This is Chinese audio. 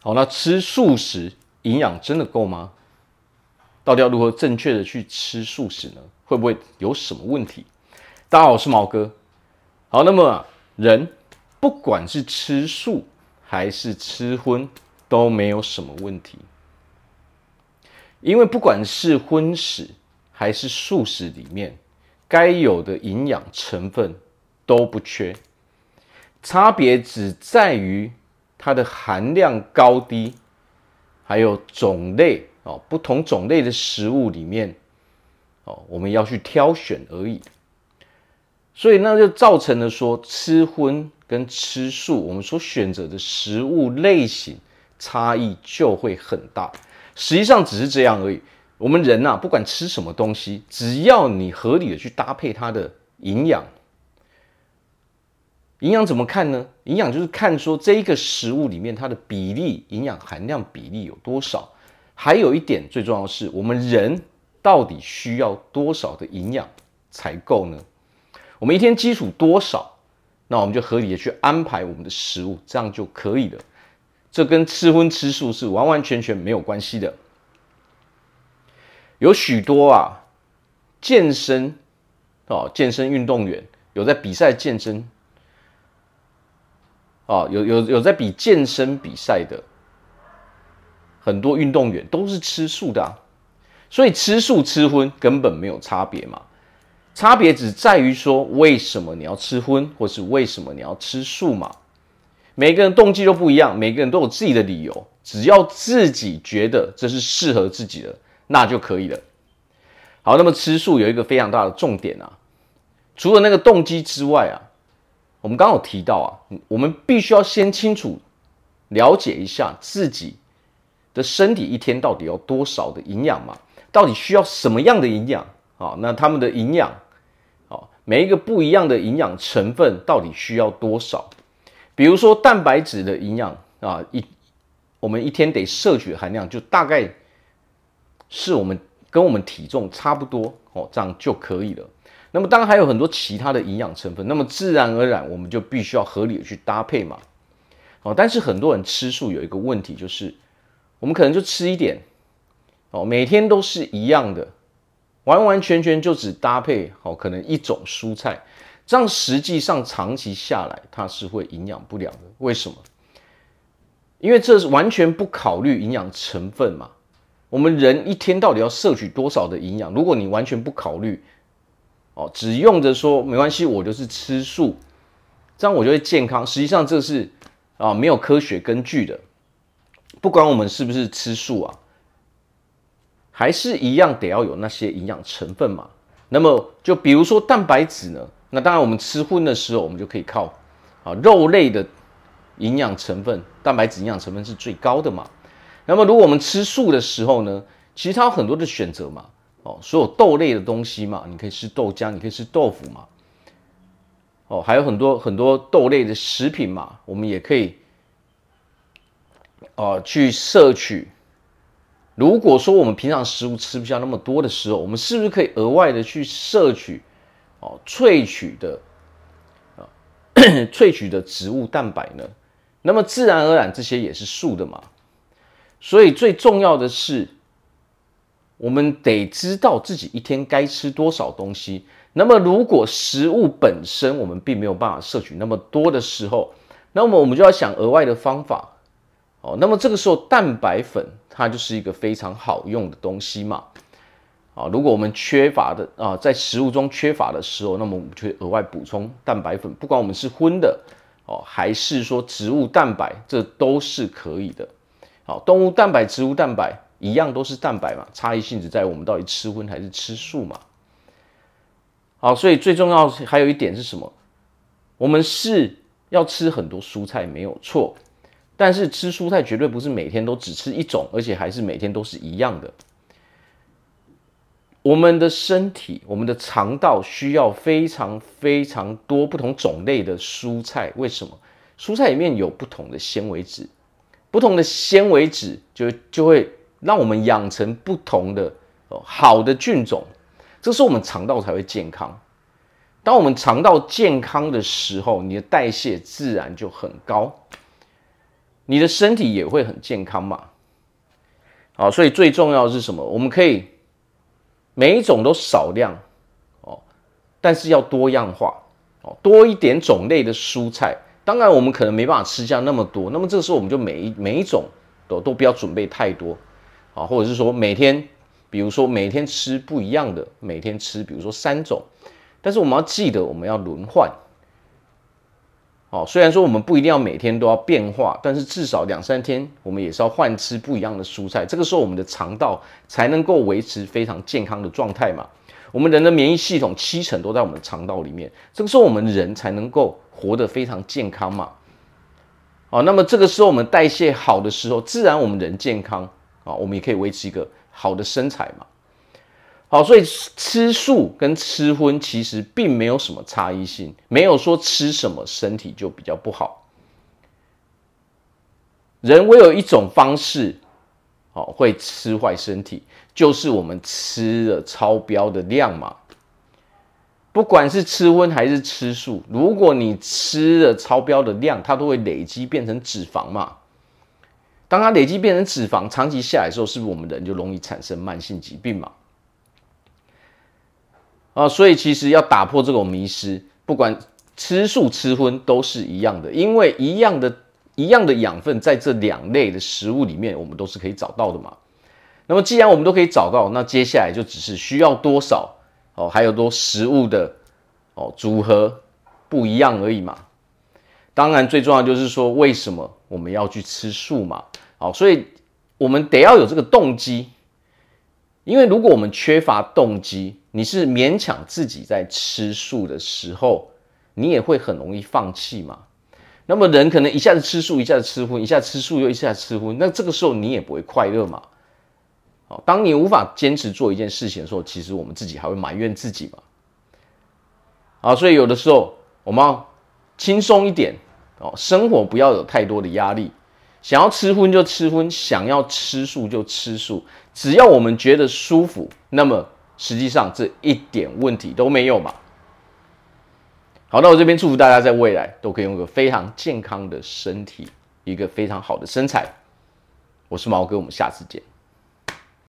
好，那吃素食营养真的够吗？到底要如何正确的去吃素食呢？会不会有什么问题？大家好，我是毛哥。好，那么，人不管是吃素还是吃荤都没有什么问题，因为不管是荤食还是素食里面，该有的营养成分都不缺，差别只在于它的含量高低，还有种类哦，不同种类的食物里面哦，我们要去挑选而已。所以那就造成了说，吃荤跟吃素，我们所选择的食物类型差异就会很大。实际上只是这样而已。我们人呐、啊，不管吃什么东西，只要你合理的去搭配它的营养，营养怎么看呢？营养就是看说这一个食物里面它的比例，营养含量比例有多少。还有一点最重要的是，我们人到底需要多少的营养才够呢？我们一天基础多少，那我们就合理的去安排我们的食物，这样就可以了。这跟吃荤吃素是完完全全没有关系的。有许多啊，健身哦，健身运动员有在比赛健身，啊，有有有在比健身比赛的很多运动员都是吃素的啊，所以吃素吃荤根本没有差别嘛。差别只在于说，为什么你要吃荤，或是为什么你要吃素嘛？每个人动机都不一样，每个人都有自己的理由。只要自己觉得这是适合自己的，那就可以了。好，那么吃素有一个非常大的重点啊，除了那个动机之外啊，我们刚刚有提到啊，我们必须要先清楚了解一下自己的身体一天到底要多少的营养嘛？到底需要什么样的营养？啊，那他们的营养。每一个不一样的营养成分到底需要多少？比如说蛋白质的营养啊，一我们一天得摄取的含量就大概是我们跟我们体重差不多哦，这样就可以了。那么当然还有很多其他的营养成分，那么自然而然我们就必须要合理的去搭配嘛。哦，但是很多人吃素有一个问题就是，我们可能就吃一点哦，每天都是一样的。完完全全就只搭配好可能一种蔬菜，这样实际上长期下来它是会营养不良的。为什么？因为这是完全不考虑营养成分嘛。我们人一天到底要摄取多少的营养？如果你完全不考虑，哦，只用着说没关系，我就是吃素，这样我就会健康。实际上这是啊没有科学根据的。不管我们是不是吃素啊。还是一样得要有那些营养成分嘛。那么就比如说蛋白质呢，那当然我们吃荤的时候，我们就可以靠啊肉类的营养成分，蛋白质营养成分是最高的嘛。那么如果我们吃素的时候呢，其实它有很多的选择嘛。哦，所有豆类的东西嘛，你可以吃豆浆，你可以吃豆腐嘛。哦，还有很多很多豆类的食品嘛，我们也可以哦去摄取。如果说我们平常食物吃不下那么多的时候，我们是不是可以额外的去摄取哦萃取的啊 萃取的植物蛋白呢？那么自然而然这些也是素的嘛。所以最重要的是，我们得知道自己一天该吃多少东西。那么如果食物本身我们并没有办法摄取那么多的时候，那么我们就要想额外的方法。哦，那么这个时候蛋白粉它就是一个非常好用的东西嘛。啊，如果我们缺乏的啊，在食物中缺乏的时候，那么我们就会额外补充蛋白粉，不管我们是荤的哦，还是说植物蛋白，这都是可以的。好，动物蛋白、植物蛋白一样都是蛋白嘛，差异性只在我们到底吃荤还是吃素嘛。好，所以最重要还有一点是什么？我们是要吃很多蔬菜，没有错。但是吃蔬菜绝对不是每天都只吃一种，而且还是每天都是一样的。我们的身体，我们的肠道需要非常非常多不同种类的蔬菜。为什么？蔬菜里面有不同的纤维质，不同的纤维质就就会让我们养成不同的好的菌种，这时候我们肠道才会健康。当我们肠道健康的时候，你的代谢自然就很高。你的身体也会很健康嘛。好，所以最重要的是什么？我们可以每一种都少量哦，但是要多样化哦，多一点种类的蔬菜。当然，我们可能没办法吃下那么多，那么这个时候我们就每一每一种都都不要准备太多啊，或者是说每天，比如说每天吃不一样的，每天吃比如说三种，但是我们要记得我们要轮换。哦，虽然说我们不一定要每天都要变化，但是至少两三天我们也是要换吃不一样的蔬菜。这个时候我们的肠道才能够维持非常健康的状态嘛。我们人的免疫系统七成都在我们的肠道里面，这个时候我们人才能够活得非常健康嘛。哦，那么这个时候我们代谢好的时候，自然我们人健康啊，我们也可以维持一个好的身材嘛。好，所以吃素跟吃荤其实并没有什么差异性，没有说吃什么身体就比较不好。人唯有一种方式，哦，会吃坏身体，就是我们吃了超标的量嘛。不管是吃荤还是吃素，如果你吃了超标的量，它都会累积变成脂肪嘛。当它累积变成脂肪，长期下来的时候，是不是我们人就容易产生慢性疾病嘛？啊，所以其实要打破这种迷失，不管吃素吃荤都是一样的，因为一样的、一样的养分在这两类的食物里面，我们都是可以找到的嘛。那么既然我们都可以找到，那接下来就只是需要多少哦，还有多食物的哦组合不一样而已嘛。当然最重要就是说，为什么我们要去吃素嘛？好，所以我们得要有这个动机。因为如果我们缺乏动机，你是勉强自己在吃素的时候，你也会很容易放弃嘛。那么人可能一下子吃素，一下子吃荤，一下子吃素又一下子吃荤，那这个时候你也不会快乐嘛。哦，当你无法坚持做一件事情的时候，其实我们自己还会埋怨自己嘛。啊，所以有的时候我们要轻松一点哦，生活不要有太多的压力。想要吃荤就吃荤，想要吃素就吃素，只要我们觉得舒服，那么实际上这一点问题都没有嘛。好，那我这边祝福大家在未来都可以有一个非常健康的身体，一个非常好的身材。我是毛哥，我们下次见。